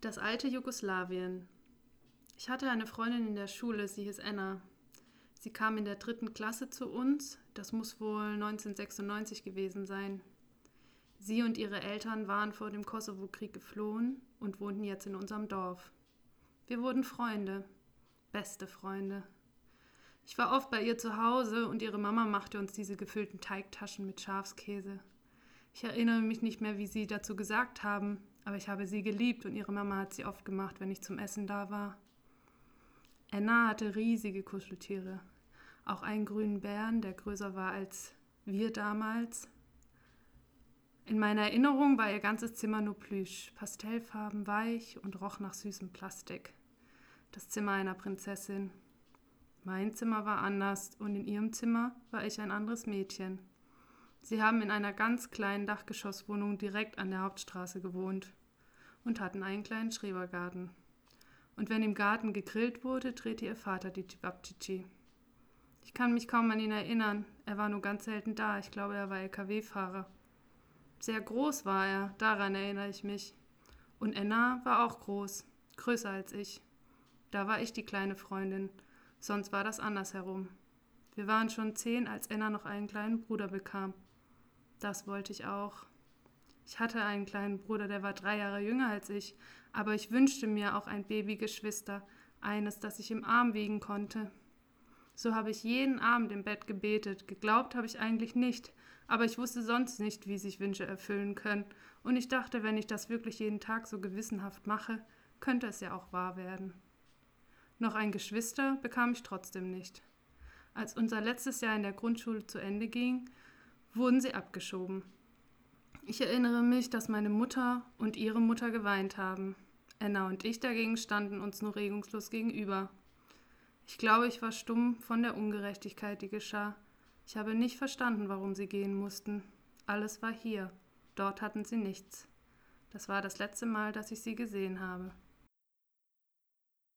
Das alte Jugoslawien. Ich hatte eine Freundin in der Schule, sie hieß Anna. Sie kam in der dritten Klasse zu uns, das muss wohl 1996 gewesen sein. Sie und ihre Eltern waren vor dem Kosovo-Krieg geflohen und wohnten jetzt in unserem Dorf. Wir wurden Freunde, beste Freunde. Ich war oft bei ihr zu Hause und ihre Mama machte uns diese gefüllten Teigtaschen mit Schafskäse. Ich erinnere mich nicht mehr, wie sie dazu gesagt haben, aber ich habe sie geliebt und ihre Mama hat sie oft gemacht, wenn ich zum Essen da war. Anna hatte riesige Kuscheltiere, auch einen grünen Bären, der größer war als wir damals. In meiner Erinnerung war ihr ganzes Zimmer nur Plüsch, Pastellfarben, weich und roch nach süßem Plastik. Das Zimmer einer Prinzessin. Mein Zimmer war anders und in ihrem Zimmer war ich ein anderes Mädchen. Sie haben in einer ganz kleinen Dachgeschosswohnung direkt an der Hauptstraße gewohnt und hatten einen kleinen Schrebergarten. Und wenn im Garten gegrillt wurde, drehte ihr Vater die Tibabchichi. Ich kann mich kaum an ihn erinnern. Er war nur ganz selten da. Ich glaube, er war LKW-Fahrer. Sehr groß war er, daran erinnere ich mich. Und Enna war auch groß, größer als ich. Da war ich die kleine Freundin, sonst war das andersherum. Wir waren schon zehn, als Enna noch einen kleinen Bruder bekam. Das wollte ich auch. Ich hatte einen kleinen Bruder, der war drei Jahre jünger als ich, aber ich wünschte mir auch ein Babygeschwister, eines, das ich im Arm wiegen konnte. So habe ich jeden Abend im Bett gebetet. Geglaubt habe ich eigentlich nicht, aber ich wusste sonst nicht, wie sich Wünsche erfüllen können, und ich dachte, wenn ich das wirklich jeden Tag so gewissenhaft mache, könnte es ja auch wahr werden. Noch ein Geschwister bekam ich trotzdem nicht. Als unser letztes Jahr in der Grundschule zu Ende ging, wurden sie abgeschoben. Ich erinnere mich, dass meine Mutter und ihre Mutter geweint haben. Anna und ich dagegen standen uns nur regungslos gegenüber. Ich glaube, ich war stumm von der Ungerechtigkeit, die geschah. Ich habe nicht verstanden, warum sie gehen mussten. Alles war hier. Dort hatten sie nichts. Das war das letzte Mal, dass ich sie gesehen habe.